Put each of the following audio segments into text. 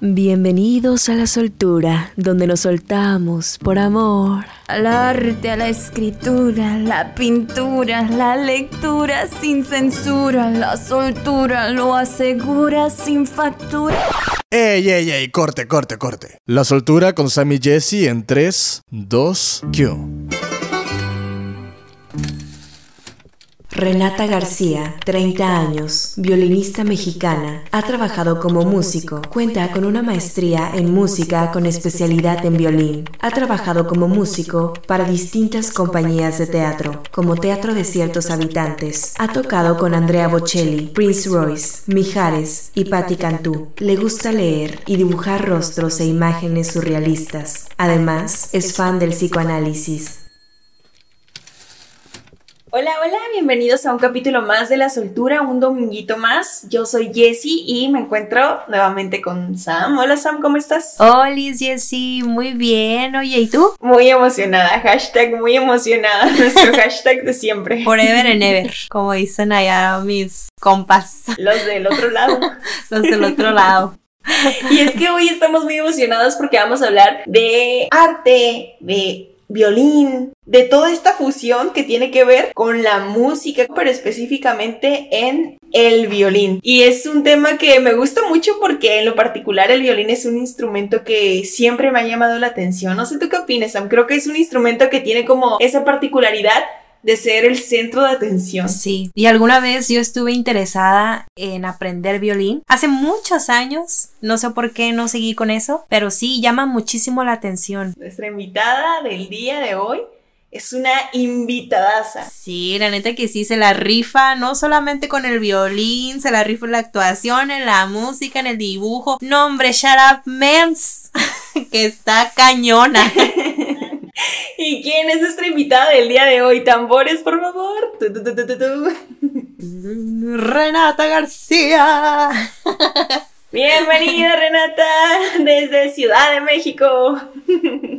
Bienvenidos a la soltura, donde nos soltamos por amor. Al arte, a la escritura, la pintura, la lectura sin censura, la soltura lo asegura sin factura. ¡Ey, ey, ey! Corte, corte, corte. La soltura con Sammy Jesse en 3, 2, Q. Renata García, 30 años, violinista mexicana, ha trabajado como músico, cuenta con una maestría en música con especialidad en violín. Ha trabajado como músico para distintas compañías de teatro, como Teatro de Ciertos Habitantes. Ha tocado con Andrea Bocelli, Prince Royce, Mijares y Patti Cantú. Le gusta leer y dibujar rostros e imágenes surrealistas. Además, es fan del psicoanálisis. Hola, hola, bienvenidos a un capítulo más de La Soltura, un dominguito más. Yo soy Jessie y me encuentro nuevamente con Sam. Hola Sam, ¿cómo estás? Hola Jessie, muy bien. Oye, ¿y tú? Muy emocionada, hashtag muy emocionada, nuestro hashtag de siempre. Forever and ever, como dicen allá mis compas. Los del otro lado. Los del otro lado. Y es que hoy estamos muy emocionadas porque vamos a hablar de arte, de violín, de toda esta fusión que tiene que ver con la música, pero específicamente en el violín. Y es un tema que me gusta mucho porque en lo particular el violín es un instrumento que siempre me ha llamado la atención. No sé tú qué opinas, Sam. Creo que es un instrumento que tiene como esa particularidad de ser el centro de atención. Sí, y alguna vez yo estuve interesada en aprender violín. Hace muchos años, no sé por qué no seguí con eso, pero sí llama muchísimo la atención. Nuestra invitada del día de hoy es una invitadaza. Sí, la neta que sí se la rifa, no solamente con el violín, se la rifa en la actuación, en la música, en el dibujo. No, hombre, shut up, mens, que está cañona. ¿Y quién es nuestra invitada del día de hoy? Tambores, por favor. Renata García. Bienvenida Renata desde Ciudad de México.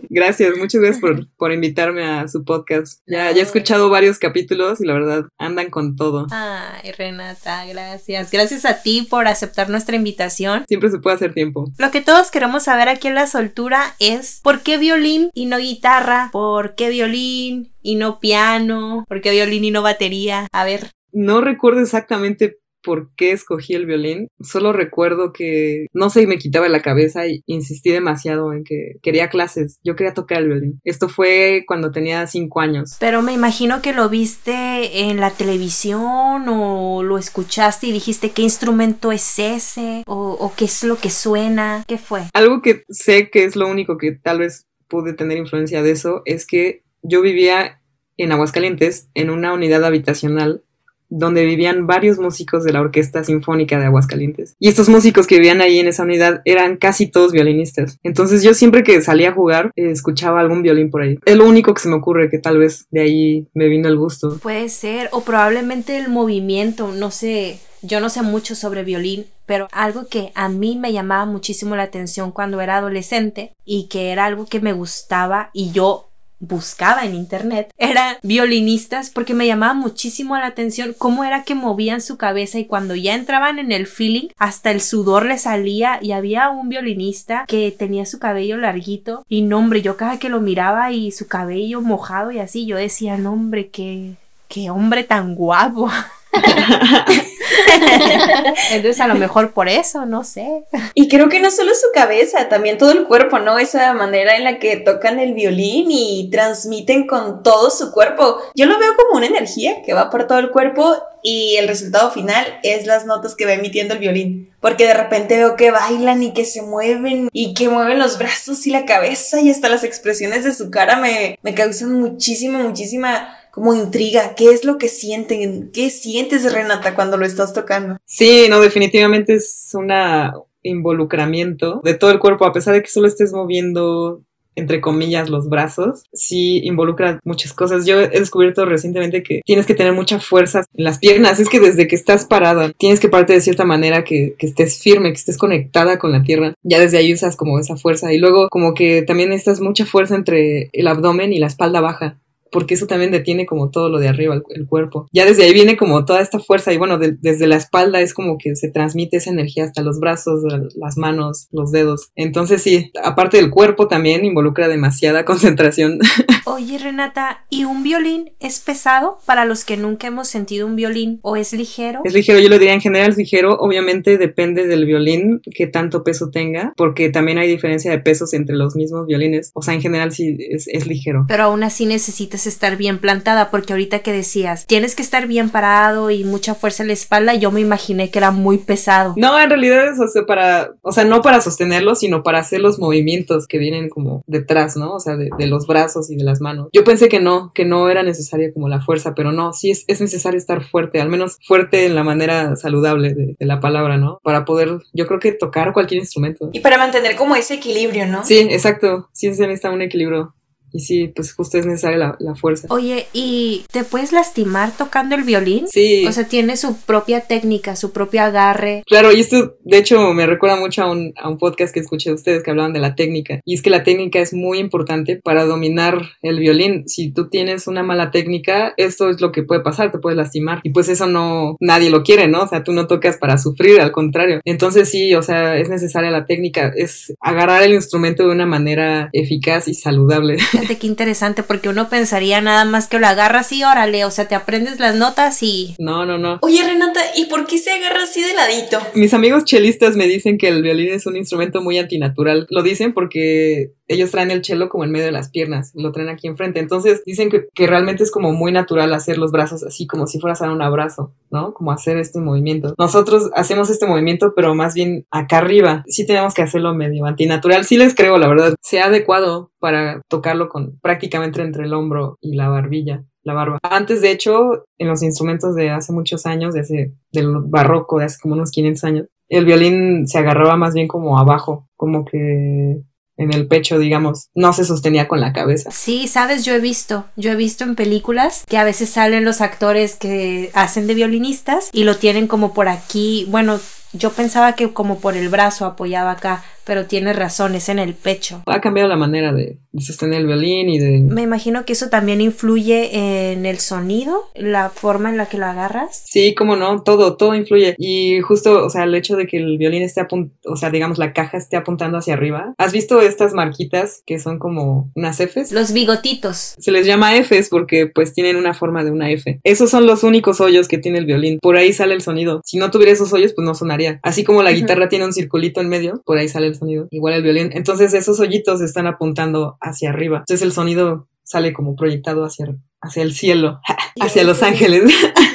Gracias, muchas gracias por, por invitarme a su podcast. Ya, ya he escuchado varios capítulos y la verdad andan con todo. Ay, Renata, gracias. Gracias a ti por aceptar nuestra invitación. Siempre se puede hacer tiempo. Lo que todos queremos saber aquí en la soltura es ¿por qué violín y no guitarra? ¿Por qué violín y no piano? ¿Por qué violín y no batería? A ver. No recuerdo exactamente por qué escogí el violín. Solo recuerdo que no sé, me quitaba la cabeza y insistí demasiado en que quería clases. Yo quería tocar el violín. Esto fue cuando tenía cinco años. Pero me imagino que lo viste en la televisión o lo escuchaste y dijiste qué instrumento es ese o, o qué es lo que suena. ¿Qué fue? Algo que sé que es lo único que tal vez pude tener influencia de eso es que yo vivía en Aguascalientes en una unidad habitacional donde vivían varios músicos de la Orquesta Sinfónica de Aguascalientes. Y estos músicos que vivían ahí en esa unidad eran casi todos violinistas. Entonces yo siempre que salía a jugar eh, escuchaba algún violín por ahí. Es lo único que se me ocurre que tal vez de ahí me vino el gusto. Puede ser, o probablemente el movimiento, no sé. Yo no sé mucho sobre violín, pero algo que a mí me llamaba muchísimo la atención cuando era adolescente y que era algo que me gustaba y yo buscaba en internet eran violinistas porque me llamaba muchísimo la atención cómo era que movían su cabeza y cuando ya entraban en el feeling hasta el sudor le salía y había un violinista que tenía su cabello larguito y no hombre yo cada que lo miraba y su cabello mojado y así yo decía no hombre qué qué hombre tan guapo Entonces a lo mejor por eso, no sé. Y creo que no solo su cabeza, también todo el cuerpo, ¿no? Esa manera en la que tocan el violín y transmiten con todo su cuerpo. Yo lo veo como una energía que va por todo el cuerpo y el resultado final es las notas que va emitiendo el violín. Porque de repente veo que bailan y que se mueven y que mueven los brazos y la cabeza y hasta las expresiones de su cara me, me causan muchísima, muchísima como intriga. ¿Qué es lo que sienten? ¿Qué sientes, Renata, cuando lo estás tocando? Sí, no, definitivamente es un involucramiento de todo el cuerpo, a pesar de que solo estés moviendo entre comillas, los brazos, sí involucra muchas cosas. Yo he descubierto recientemente que tienes que tener mucha fuerza en las piernas. Es que desde que estás parada, tienes que pararte de cierta manera que, que estés firme, que estés conectada con la tierra. Ya desde ahí usas como esa fuerza. Y luego como que también necesitas mucha fuerza entre el abdomen y la espalda baja porque eso también detiene como todo lo de arriba, el, el cuerpo. Ya desde ahí viene como toda esta fuerza y bueno, de- desde la espalda es como que se transmite esa energía hasta los brazos, la- las manos, los dedos. Entonces sí, aparte del cuerpo también involucra demasiada concentración. Oye, Renata, ¿y un violín es pesado para los que nunca hemos sentido un violín? ¿O es ligero? Es ligero, yo lo diría en general es ligero, obviamente depende del violín, que tanto peso tenga, porque también hay diferencia de pesos entre los mismos violines. O sea, en general sí es, es ligero. Pero aún así necesitas estar bien plantada, porque ahorita que decías, tienes que estar bien parado y mucha fuerza en la espalda, yo me imaginé que era muy pesado. No, en realidad es o sea, para, o sea, no para sostenerlo, sino para hacer los movimientos que vienen como detrás, ¿no? O sea, de, de los brazos y de las manos. Yo pensé que no, que no era necesaria como la fuerza, pero no, sí es, es necesario estar fuerte, al menos fuerte en la manera saludable de, de la palabra, ¿no? Para poder, yo creo que tocar cualquier instrumento. Y para mantener como ese equilibrio, ¿no? Sí, exacto, sí se necesita un equilibrio. Y sí, pues justo es necesaria la, la fuerza. Oye, ¿y te puedes lastimar tocando el violín? Sí. O sea, tiene su propia técnica, su propio agarre. Claro, y esto de hecho me recuerda mucho a un, a un podcast que escuché de ustedes que hablaban de la técnica. Y es que la técnica es muy importante para dominar el violín. Si tú tienes una mala técnica, esto es lo que puede pasar, te puedes lastimar. Y pues eso no, nadie lo quiere, ¿no? O sea, tú no tocas para sufrir, al contrario. Entonces sí, o sea, es necesaria la técnica, es agarrar el instrumento de una manera eficaz y saludable. Fíjate qué interesante, porque uno pensaría nada más que lo agarras y órale, o sea, te aprendes las notas y... No, no, no. Oye, Renata, ¿y por qué se agarra así de ladito? Mis amigos chelistas me dicen que el violín es un instrumento muy antinatural. Lo dicen porque ellos traen el chelo como en medio de las piernas, lo traen aquí enfrente. Entonces dicen que, que realmente es como muy natural hacer los brazos así, como si fueras a dar un abrazo, ¿no? Como hacer este movimiento. Nosotros hacemos este movimiento, pero más bien acá arriba. Sí tenemos que hacerlo medio antinatural. Sí les creo, la verdad. Se ha adecuado para tocarlo con prácticamente entre el hombro y la barbilla la barba. Antes, de hecho, en los instrumentos de hace muchos años, de hace, del barroco, de hace como unos 500 años, el violín se agarraba más bien como abajo, como que en el pecho, digamos, no se sostenía con la cabeza. Sí, sabes, yo he visto, yo he visto en películas que a veces salen los actores que hacen de violinistas y lo tienen como por aquí, bueno, yo pensaba que como por el brazo apoyaba acá, pero tienes razón, es en el pecho. Ha cambiado la manera de, de sostener el violín y de... Me imagino que eso también influye en el sonido, la forma en la que lo agarras. Sí, cómo no, todo, todo influye. Y justo, o sea, el hecho de que el violín esté apuntando, o sea, digamos, la caja esté apuntando hacia arriba. ¿Has visto estas marquitas que son como unas Fs? Los bigotitos. Se les llama Fs porque pues tienen una forma de una F. Esos son los únicos hoyos que tiene el violín. Por ahí sale el sonido. Si no tuviera esos hoyos, pues no sonaría. Así como la guitarra tiene un circulito en medio, por ahí sale el sonido. Igual el violín. Entonces esos hoyitos están apuntando hacia arriba. Entonces el sonido sale como proyectado hacia, hacia el cielo, hacia los ángeles.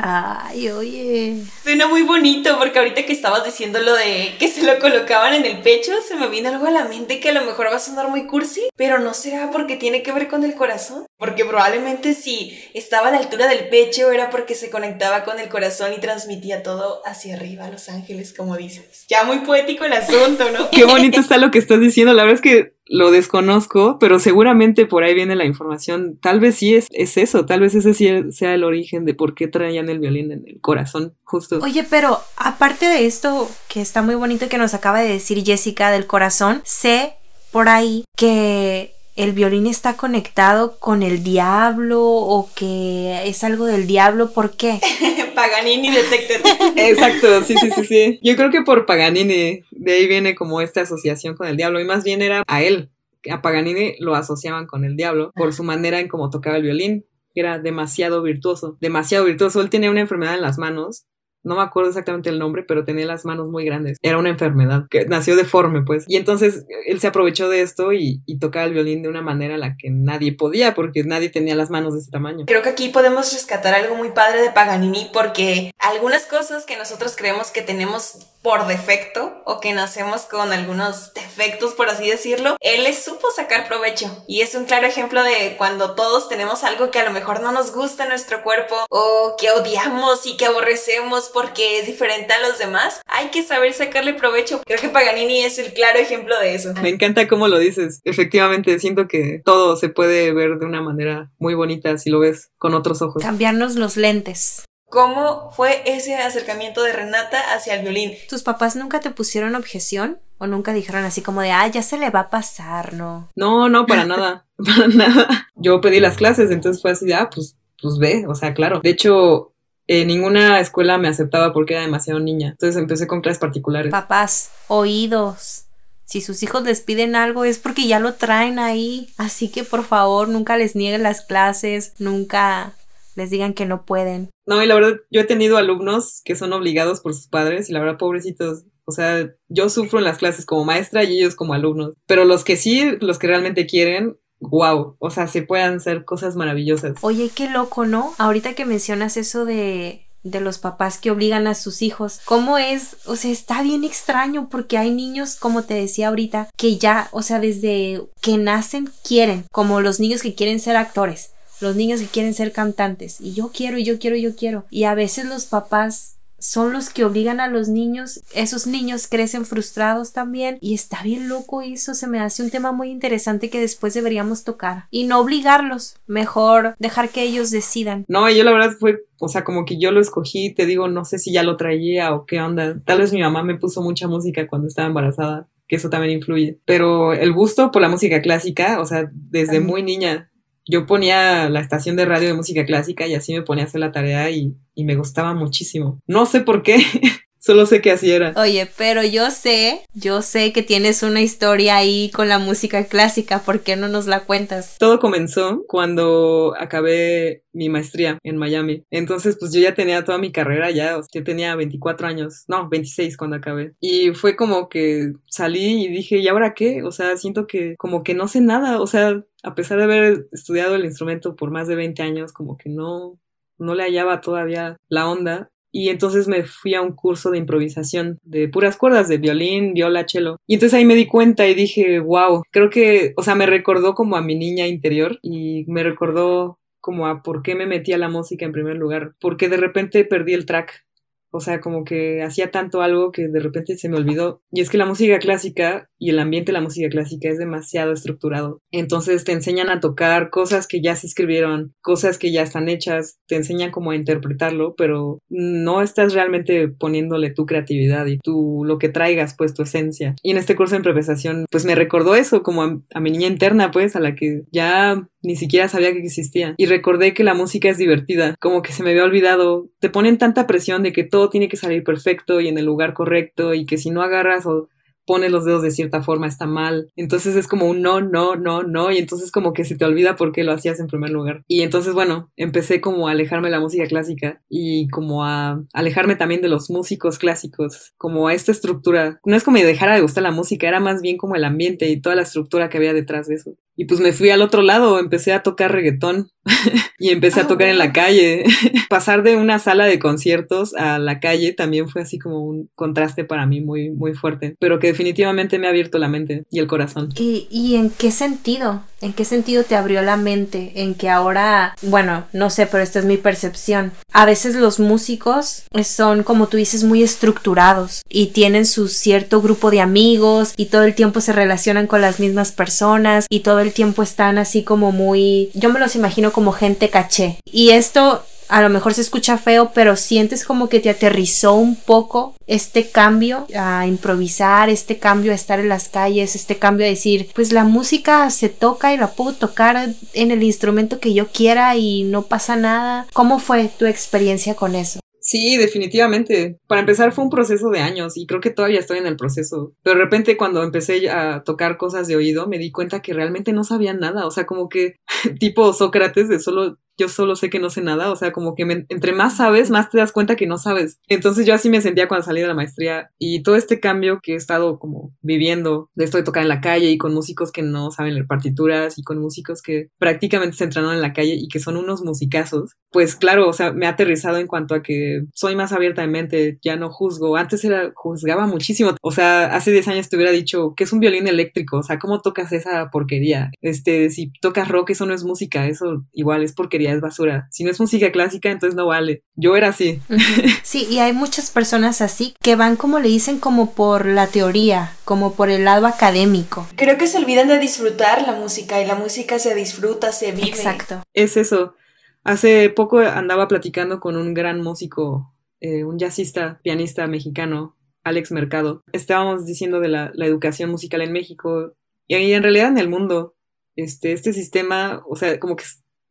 Ay, oye. Suena muy bonito porque ahorita que estabas diciendo lo de que se lo colocaban en el pecho, se me vino algo a la mente que a lo mejor va a sonar muy cursi, pero no será porque tiene que ver con el corazón. Porque probablemente si estaba a la altura del pecho era porque se conectaba con el corazón y transmitía todo hacia arriba a los ángeles, como dices. Ya muy poético el asunto, ¿no? Qué bonito está lo que estás diciendo. La verdad es que lo desconozco, pero seguramente por ahí viene la información. Tal vez sí es, es eso, tal vez ese sí sea el origen de por qué traían el violín en el corazón, justo. Oye, pero aparte de esto que está muy bonito que nos acaba de decir Jessica del corazón, sé por ahí que el violín está conectado con el diablo o que es algo del diablo. ¿Por qué? Paganini Detected. Exacto, sí, sí, sí, sí. Yo creo que por Paganini, de ahí viene como esta asociación con el diablo, y más bien era a él. A Paganini lo asociaban con el diablo por su manera en cómo tocaba el violín, que era demasiado virtuoso, demasiado virtuoso. Él tenía una enfermedad en las manos. No me acuerdo exactamente el nombre, pero tenía las manos muy grandes. Era una enfermedad que nació deforme, pues. Y entonces él se aprovechó de esto y, tocaba el violín de una manera en la que nadie podía, porque nadie tenía las manos de ese tamaño. Creo que aquí podemos rescatar algo muy padre de Paganini porque algunas cosas que nosotros creemos que tenemos por defecto o que nacemos con algunos defectos, por así decirlo, él les supo sacar provecho. Y es un claro ejemplo de cuando todos tenemos algo que a lo mejor no nos gusta en nuestro cuerpo o que odiamos y que aborrecemos porque es diferente a los demás, hay que saber sacarle provecho. Creo que Paganini es el claro ejemplo de eso. Me encanta cómo lo dices. Efectivamente, siento que todo se puede ver de una manera muy bonita si lo ves con otros ojos. Cambiarnos los lentes. ¿Cómo fue ese acercamiento de Renata hacia el violín? ¿Tus papás nunca te pusieron objeción? ¿O nunca dijeron así como de, ah, ya se le va a pasar, no? No, no, para nada. Para nada. yo pedí las clases, entonces fue así de, ah, pues, pues ve, o sea, claro. De hecho, eh, ninguna escuela me aceptaba porque era demasiado niña. Entonces empecé con clases particulares. Papás, oídos. Si sus hijos les piden algo es porque ya lo traen ahí. Así que por favor, nunca les nieguen las clases, nunca les digan que no pueden. No, y la verdad, yo he tenido alumnos que son obligados por sus padres y la verdad, pobrecitos. O sea, yo sufro en las clases como maestra y ellos como alumnos. Pero los que sí, los que realmente quieren, wow, o sea, se pueden hacer cosas maravillosas. Oye, qué loco, ¿no? Ahorita que mencionas eso de de los papás que obligan a sus hijos. ¿Cómo es? O sea, está bien extraño porque hay niños, como te decía ahorita, que ya, o sea, desde que nacen quieren, como los niños que quieren ser actores, los niños que quieren ser cantantes. Y yo quiero, y yo quiero, y yo quiero. Y a veces los papás son los que obligan a los niños, esos niños crecen frustrados también y está bien loco eso, se me hace un tema muy interesante que después deberíamos tocar y no obligarlos, mejor dejar que ellos decidan. No, yo la verdad fue, o sea, como que yo lo escogí, te digo, no sé si ya lo traía o qué onda, tal vez mi mamá me puso mucha música cuando estaba embarazada que eso también influye. Pero el gusto por la música clásica, o sea, desde muy niña, yo ponía la estación de radio de música clásica y así me ponía a hacer la tarea y, y me gustaba muchísimo. No sé por qué, Solo sé que así era. Oye, pero yo sé, yo sé que tienes una historia ahí con la música clásica, ¿por qué no nos la cuentas? Todo comenzó cuando acabé mi maestría en Miami. Entonces, pues yo ya tenía toda mi carrera ya, yo tenía 24 años, no, 26 cuando acabé. Y fue como que salí y dije, ¿y ahora qué? O sea, siento que como que no sé nada, o sea, a pesar de haber estudiado el instrumento por más de 20 años, como que no, no le hallaba todavía la onda y entonces me fui a un curso de improvisación de puras cuerdas, de violín, viola, cello. Y entonces ahí me di cuenta y dije, wow, creo que, o sea, me recordó como a mi niña interior y me recordó como a por qué me metí a la música en primer lugar, porque de repente perdí el track o sea, como que hacía tanto algo que de repente se me olvidó. Y es que la música clásica y el ambiente de la música clásica es demasiado estructurado. Entonces te enseñan a tocar cosas que ya se escribieron, cosas que ya están hechas, te enseñan cómo a interpretarlo, pero no estás realmente poniéndole tu creatividad y tu lo que traigas, pues tu esencia. Y en este curso de improvisación, pues me recordó eso, como a, a mi niña interna, pues, a la que ya ni siquiera sabía que existía. Y recordé que la música es divertida, como que se me había olvidado. Te ponen tanta presión de que todo tiene que salir perfecto y en el lugar correcto y que si no agarras o pone los dedos de cierta forma, está mal. Entonces es como un no, no, no, no, y entonces como que se te olvida por qué lo hacías en primer lugar. Y entonces, bueno, empecé como a alejarme de la música clásica y como a alejarme también de los músicos clásicos, como a esta estructura. No es como me dejara de gustar la música, era más bien como el ambiente y toda la estructura que había detrás de eso. Y pues me fui al otro lado, empecé a tocar reggaetón y empecé a ah, tocar en la calle. Pasar de una sala de conciertos a la calle también fue así como un contraste para mí muy, muy fuerte, pero que definitivamente me ha abierto la mente y el corazón. ¿Y, y en qué sentido? ¿En qué sentido te abrió la mente? En que ahora, bueno, no sé, pero esta es mi percepción. A veces los músicos son, como tú dices, muy estructurados y tienen su cierto grupo de amigos y todo el tiempo se relacionan con las mismas personas y todo el tiempo están así como muy, yo me los imagino como gente caché. Y esto a lo mejor se escucha feo, pero sientes como que te aterrizó un poco este cambio a improvisar, este cambio a estar en las calles, este cambio a decir, pues la música se toca y la puedo tocar en el instrumento que yo quiera y no pasa nada. ¿Cómo fue tu experiencia con eso? Sí, definitivamente. Para empezar fue un proceso de años y creo que todavía estoy en el proceso. Pero de repente cuando empecé a tocar cosas de oído me di cuenta que realmente no sabía nada. O sea, como que tipo Sócrates de solo yo solo sé que no sé nada, o sea, como que entre más sabes, más te das cuenta que no sabes. Entonces yo así me sentía cuando salí de la maestría y todo este cambio que he estado como viviendo, de esto de tocar en la calle y con músicos que no saben leer partituras y con músicos que prácticamente se entrenaron en la calle y que son unos musicazos, pues claro, o sea, me ha aterrizado en cuanto a que soy más abierta de mente, ya no juzgo. Antes era, juzgaba muchísimo. O sea, hace 10 años te hubiera dicho que es un violín eléctrico, o sea, ¿cómo tocas esa porquería? Este, si tocas rock, eso no es música, eso igual es porquería es basura. Si no es música clásica, entonces no vale. Yo era así. Sí, y hay muchas personas así que van como le dicen como por la teoría, como por el lado académico. Creo que se olvidan de disfrutar la música y la música se disfruta, se vive. Exacto. Es eso. Hace poco andaba platicando con un gran músico, eh, un jazzista, pianista mexicano, Alex Mercado. Estábamos diciendo de la, la educación musical en México y en realidad en el mundo este, este sistema, o sea, como que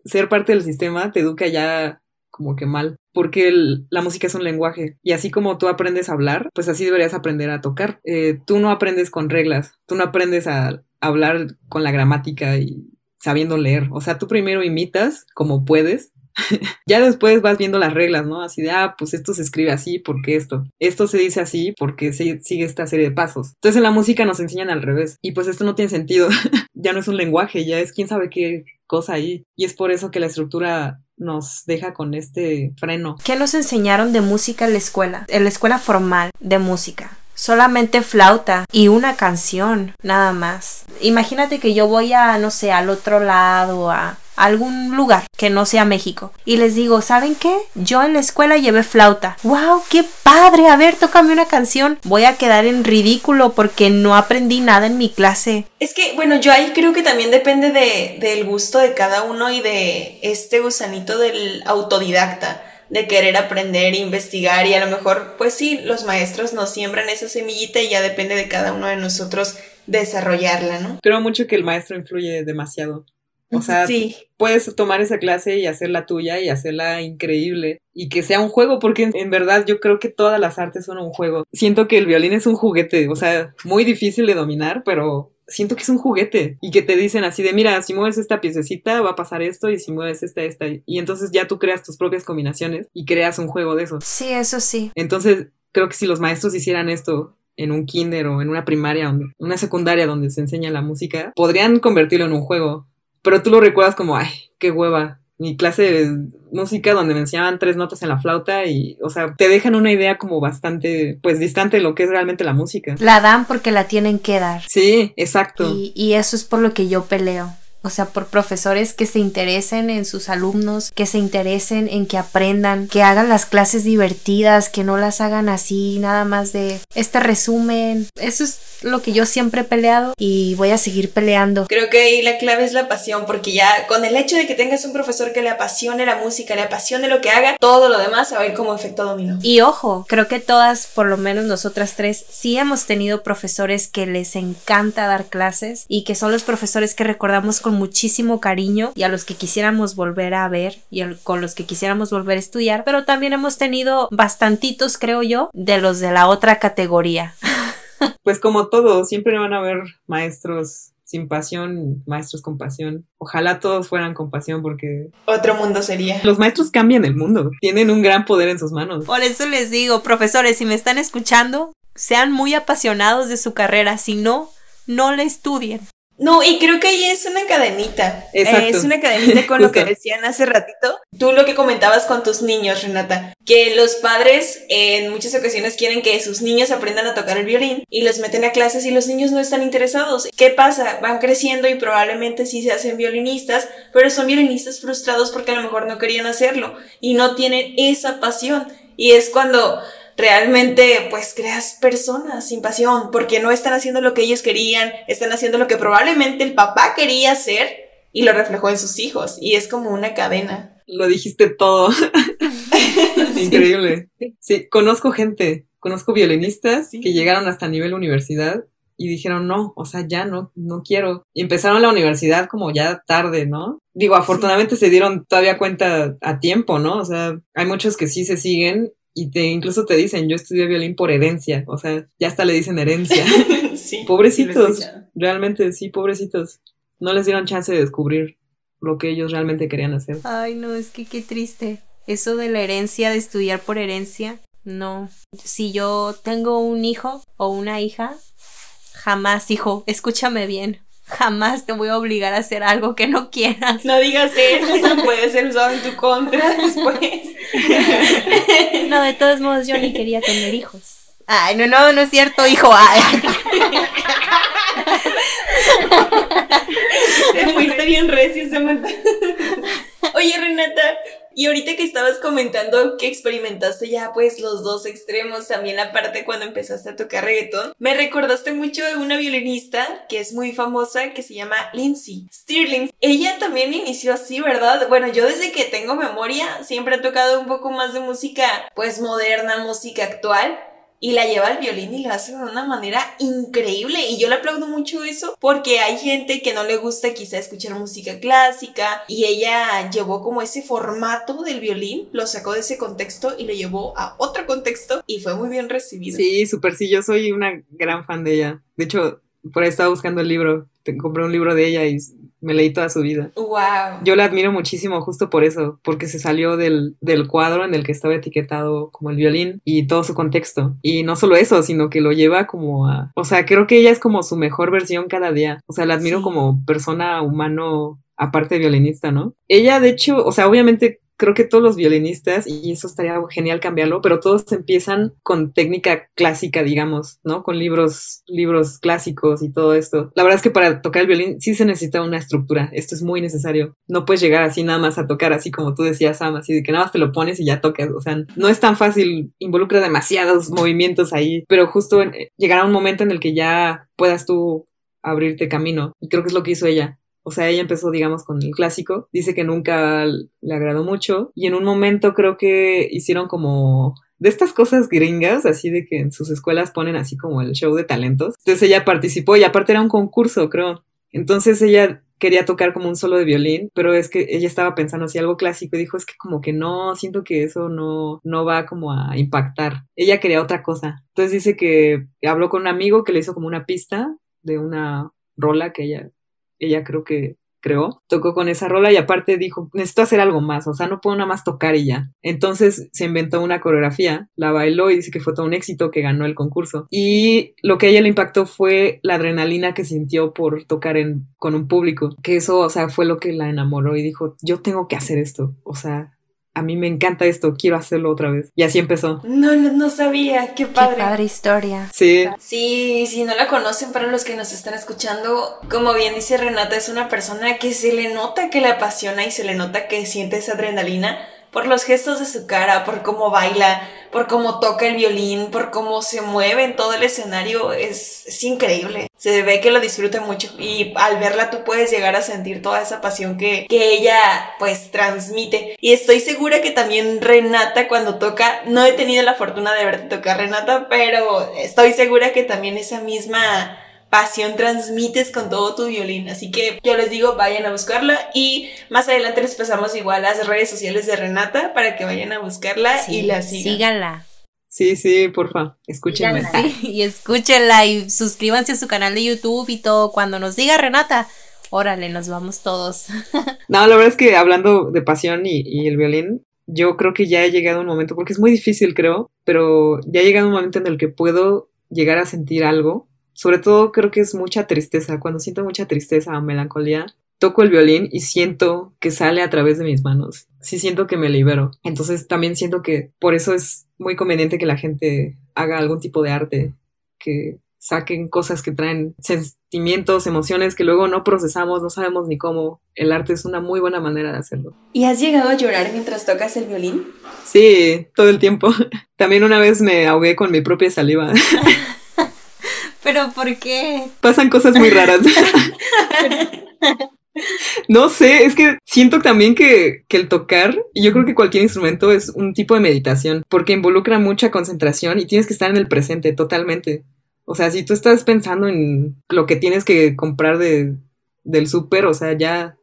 ser parte del sistema te educa ya como que mal, porque la música es un lenguaje y así como tú aprendes a hablar, pues así deberías aprender a tocar. Eh, tú no aprendes con reglas, tú no aprendes a hablar con la gramática y sabiendo leer, o sea, tú primero imitas como puedes ya después vas viendo las reglas, ¿no? Así de, ah, pues esto se escribe así porque esto. Esto se dice así porque se sigue esta serie de pasos. Entonces en la música nos enseñan al revés. Y pues esto no tiene sentido. ya no es un lenguaje, ya es quién sabe qué cosa ahí. Y es por eso que la estructura nos deja con este freno. ¿Qué nos enseñaron de música en la escuela? En la escuela formal de música solamente flauta y una canción, nada más. Imagínate que yo voy a, no sé, al otro lado, a algún lugar que no sea México. Y les digo, ¿saben qué? Yo en la escuela llevé flauta. ¡Wow! ¡Qué padre! A ver, tócame una canción. Voy a quedar en ridículo porque no aprendí nada en mi clase. Es que, bueno, yo ahí creo que también depende de, del gusto de cada uno y de este gusanito del autodidacta de querer aprender, investigar y a lo mejor, pues sí, los maestros nos siembran esa semillita y ya depende de cada uno de nosotros desarrollarla, ¿no? Creo mucho que el maestro influye demasiado. O sea, puedes tomar esa clase y hacerla tuya y hacerla increíble y que sea un juego, porque en verdad yo creo que todas las artes son un juego. Siento que el violín es un juguete, o sea, muy difícil de dominar, pero siento que es un juguete y que te dicen así de, mira, si mueves esta piececita va a pasar esto y si mueves esta, esta. Y entonces ya tú creas tus propias combinaciones y creas un juego de eso. Sí, eso sí. Entonces, creo que si los maestros hicieran esto en un kinder o en una primaria, donde, una secundaria donde se enseña la música, podrían convertirlo en un juego. Pero tú lo recuerdas como, ay, qué hueva, mi clase de música donde me enseñaban tres notas en la flauta y, o sea, te dejan una idea como bastante, pues, distante de lo que es realmente la música. La dan porque la tienen que dar. Sí, exacto. Y, y eso es por lo que yo peleo. O sea, por profesores que se interesen en sus alumnos, que se interesen en que aprendan, que hagan las clases divertidas, que no las hagan así, nada más de este resumen. Eso es lo que yo siempre he peleado y voy a seguir peleando. Creo que ahí la clave es la pasión, porque ya con el hecho de que tengas un profesor que le apasione la música, le apasione lo que haga, todo lo demás se va a ir como efecto dominó. Y ojo, creo que todas, por lo menos nosotras tres, sí hemos tenido profesores que les encanta dar clases y que son los profesores que recordamos con muchísimo cariño y a los que quisiéramos volver a ver y con los que quisiéramos volver a estudiar, pero también hemos tenido bastantitos, creo yo, de los de la otra categoría. Pues como todo, siempre van a haber maestros sin pasión, maestros con pasión. Ojalá todos fueran con pasión porque... Otro mundo sería. Los maestros cambian el mundo, tienen un gran poder en sus manos. Por eso les digo, profesores, si me están escuchando, sean muy apasionados de su carrera, si no, no la estudien. No, y creo que ahí es una cadenita. es una cadenita con lo que decían hace ratito. Tú lo que comentabas con tus niños, Renata, que los padres en muchas ocasiones quieren que sus niños aprendan a tocar el violín y los meten a clases y los niños no están interesados. ¿Qué pasa? Van creciendo y probablemente sí se hacen violinistas, pero son violinistas frustrados porque a lo mejor no querían hacerlo y no tienen esa pasión. Y es cuando realmente pues creas personas sin pasión porque no están haciendo lo que ellos querían, están haciendo lo que probablemente el papá quería hacer y lo reflejó en sus hijos y es como una cadena. Lo dijiste todo. Increíble. Sí, conozco gente, conozco violinistas que llegaron hasta nivel universidad y dijeron, no, o sea, ya no, no quiero. Y empezaron la universidad como ya tarde, ¿no? Digo, afortunadamente se dieron todavía cuenta a tiempo, ¿no? O sea, hay muchos que sí se siguen y te incluso te dicen, yo estudié violín por herencia, o sea, ya hasta le dicen herencia. sí, pobrecitos, realmente sí, pobrecitos. No les dieron chance de descubrir lo que ellos realmente querían hacer. Ay, no, es que qué triste. Eso de la herencia, de estudiar por herencia, no. Si yo tengo un hijo o una hija, jamás, hijo, escúchame bien, jamás te voy a obligar a hacer algo que no quieras. No digas eso, eso puede ser usado en tu contra después. No, de todos modos yo ni quería tener hijos. Ay, no, no, no es cierto, hijo. Ay. Te fuiste bien recio, Oye, Renata, y ahorita que estabas comentando que experimentaste ya pues los dos extremos, también la parte cuando empezaste a tocar reggaetón, me recordaste mucho de una violinista que es muy famosa que se llama Lindsay Stirling. Ella también inició así, ¿verdad? Bueno, yo desde que tengo memoria siempre he tocado un poco más de música pues moderna, música actual y la lleva al violín y lo hace de una manera increíble y yo le aplaudo mucho eso porque hay gente que no le gusta quizá escuchar música clásica y ella llevó como ese formato del violín, lo sacó de ese contexto y lo llevó a otro contexto y fue muy bien recibido. Sí, súper sí, yo soy una gran fan de ella. De hecho, por ahí estaba buscando el libro, te compré un libro de ella y me leí toda su vida. Wow. Yo la admiro muchísimo justo por eso, porque se salió del, del, cuadro en el que estaba etiquetado como el violín y todo su contexto. Y no solo eso, sino que lo lleva como a... O sea, creo que ella es como su mejor versión cada día. O sea, la admiro Sí. como persona humano aparte de violinista, ¿no? Ella, de hecho, o sea, obviamente creo que todos los violinistas, y eso estaría genial cambiarlo, pero todos empiezan con técnica clásica, digamos, ¿no? Con libros, libros clásicos y todo esto. La verdad es que para tocar el violín sí se necesita una estructura, esto es muy necesario. No puedes llegar así nada más a tocar, así como tú decías, Sam, así de que nada más te lo pones y ya tocas, o sea, no es tan fácil, involucra demasiados movimientos ahí, pero justo en- llegará un momento en el que ya puedas tú abrirte camino, y creo que es lo que hizo ella. O sea, ella empezó, digamos, con el clásico. Dice que nunca le agradó mucho. Y en un momento creo que hicieron como de estas cosas gringas, así de que en sus escuelas ponen así como el show de talentos. Entonces ella participó y aparte era un concurso, creo. Entonces ella quería tocar como un solo de violín, pero es que ella estaba pensando así algo clásico y dijo, es que como que no, siento que eso no, no va como a impactar. Ella quería otra cosa. Entonces dice que habló con un amigo que le hizo como una pista de una rola que ella ella creo que creó, tocó con esa rola y aparte dijo, necesito hacer algo más, o sea, no puedo nada más tocar y ya. Entonces se inventó una coreografía, la bailó y dice que fue todo un éxito, que ganó el concurso. Y lo que a ella le impactó fue la adrenalina que sintió por tocar con un público, que eso, o sea, fue lo que la enamoró y dijo, yo tengo que hacer esto, o sea, a mí me encanta esto, quiero hacerlo otra vez. Y así empezó. No, no, no sabía, qué Qué padre. padre historia. Sí, Sí, si no la conocen, para los que nos están escuchando, como bien dice Renata, es una persona que se le nota que le apasiona y se le nota que siente esa adrenalina por los gestos de su cara, por cómo baila, por cómo toca el violín, por cómo se mueve en todo el escenario, es, increíble. Se ve que lo disfruta mucho y al verla tú puedes llegar a sentir toda esa pasión que, que ella pues transmite. Y estoy segura que también Renata cuando toca, no he tenido la fortuna de verte tocar Renata, pero estoy segura que también esa misma pasión transmites con todo tu violín. Así que yo les digo, vayan a buscarla y más adelante les pasamos igual las redes sociales de Renata para que vayan a buscarla y la sigan. Síganla. sí, sí, porfa, escúchenme. Síganla. Sí, y escúchenla y suscríbanse a su canal de YouTube y todo. Cuando nos diga Renata, órale, nos vamos todos. No, la verdad es que hablando de pasión y, y el violín, yo creo que ya he llegado a un momento, porque es muy difícil, creo, pero ya he llegado a un momento en el que puedo llegar a sentir algo. Sobre todo creo que es mucha tristeza. Cuando siento mucha tristeza o melancolía, toco el violín y siento que sale a través de mis manos. Sí siento que me libero. Entonces también siento que por eso es muy conveniente que la gente haga algún tipo de arte, que saquen cosas que traen sentimientos, emociones que luego no procesamos, no sabemos ni cómo. El arte es una muy buena manera de hacerlo. ¿Y has llegado a llorar mientras tocas el violín? Sí, todo el tiempo. También una vez me ahogué con mi propia saliva. Pero ¿por qué? Pasan cosas muy raras. No sé, es que siento también que, que el tocar, y yo creo que cualquier instrumento es un tipo de meditación, porque involucra mucha concentración y tienes que estar en el presente totalmente. O sea, si tú estás pensando en lo que tienes que comprar de, del súper, o sea, ya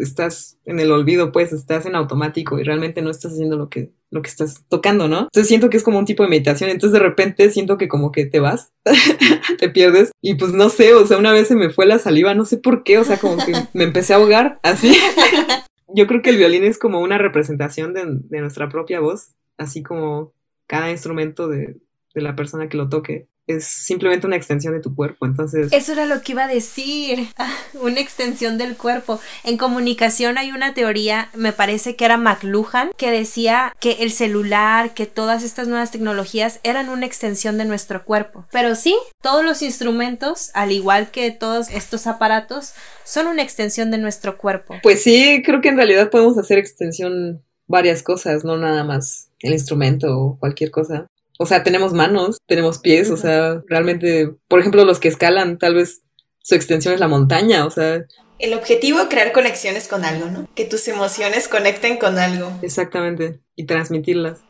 estás en el olvido, pues estás en automático y realmente no estás haciendo lo que, lo que estás tocando, ¿no? Entonces siento que es como un tipo de meditación, entonces de repente siento que como que te vas, te pierdes y pues no sé, o sea, una vez se me fue la saliva, no sé por qué, o sea, como que me empecé a ahogar, así. Yo creo que el violín es como una representación de, nuestra propia voz, así como cada instrumento de, de la persona que lo toque es simplemente una extensión de tu cuerpo. Entonces, Eso era lo que iba a decir, una extensión del cuerpo. En comunicación hay una teoría, me parece que era McLuhan, que decía que el celular, que todas estas nuevas tecnologías eran una extensión de nuestro cuerpo. Pero sí, todos los instrumentos, al igual que todos estos aparatos, son una extensión de nuestro cuerpo. pues sí, creo que en realidad podemos hacer extensión varias cosas, no nada más el instrumento o cualquier cosa. O sea, tenemos manos, tenemos pies, o sea, realmente, por ejemplo, los que escalan, tal vez su extensión es la montaña, o sea, El objetivo, crear conexiones con algo, ¿no? Que tus emociones conecten con algo. exactamente, y transmitirlas.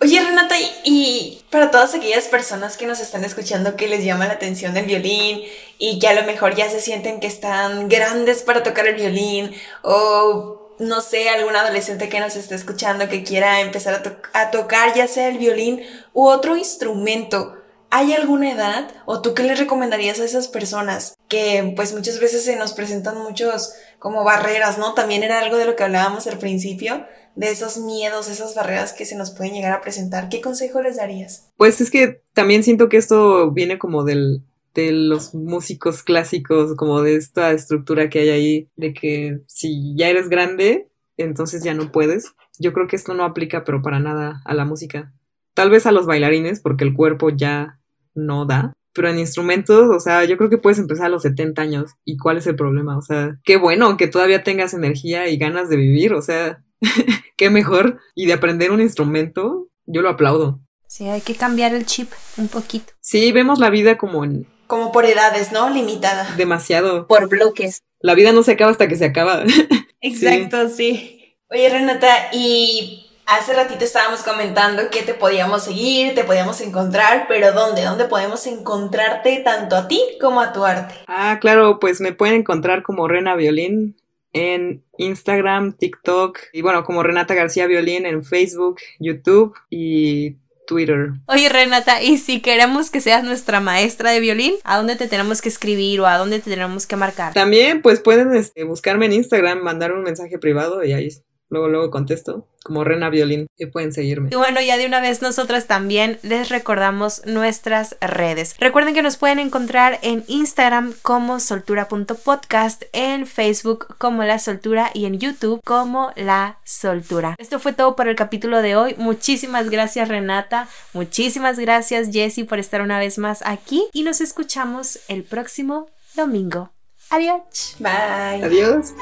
Oye Renata, y para todas aquellas personas que nos están escuchando que les llama la atención el violín y que a lo mejor ya se sienten que están grandes para tocar el violín o no sé, algún adolescente que nos esté escuchando que quiera empezar a, a tocar ya sea el violín u otro instrumento, ¿Hay alguna edad o tú qué le recomendarías a esas personas que pues muchas veces se nos presentan muchos como barreras, ¿no? También era algo de lo que hablábamos al principio, de esos miedos, esas barreras que se nos pueden llegar a presentar. ¿Qué consejo les darías? Pues es que también siento que esto viene como del, de los músicos clásicos, como de esta estructura que hay ahí, de que si ya eres grande, entonces ya no puedes. Yo creo que esto no aplica, pero para nada a la música. Tal vez a los bailarines, porque el cuerpo ya no da. Pero en instrumentos, o sea, yo creo que puedes empezar a los 70 años. ¿Y cuál es el problema? O sea, qué bueno que todavía tengas energía y ganas de vivir. O sea, qué mejor. Y de aprender un instrumento, yo lo aplaudo. Sí, hay que cambiar el chip un poquito. Sí, vemos la vida como en... Como por edades, ¿no? Limitada. Demasiado. Por bloques. La vida no se acaba hasta que se acaba. Exacto, sí. Oye, Renata, y Hace ratito estábamos comentando que te podíamos seguir, te podíamos encontrar, pero ¿dónde? ¿Dónde podemos encontrarte tanto a ti como a tu arte? Ah, claro, pues me pueden encontrar como Rena Violín en Instagram, TikTok y bueno, como Renata García Violín en Facebook, YouTube y Twitter. Oye Renata, y si queremos que seas nuestra maestra de violín, ¿a dónde te tenemos que escribir o a dónde te tenemos que marcar? También pues pueden este, buscarme en Instagram, mandar un mensaje privado y ahí Luego, luego contesto, como Rena Violín, que pueden seguirme. Y bueno, ya de una vez nosotras también les recordamos nuestras redes. Recuerden que nos pueden encontrar en Instagram como soltura.podcast, en Facebook como La Soltura y en YouTube como La Soltura. Esto fue todo por el capítulo de hoy. Muchísimas gracias Renata, muchísimas gracias Jessie por estar una vez más aquí y nos escuchamos el próximo domingo. Adiós. Bye. Adiós.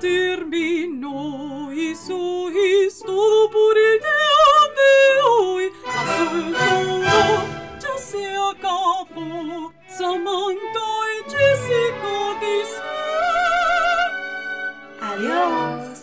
Terminó y sois todo por el día de hoy. La ya se acabó. Samantha y Jessica dicen adiós.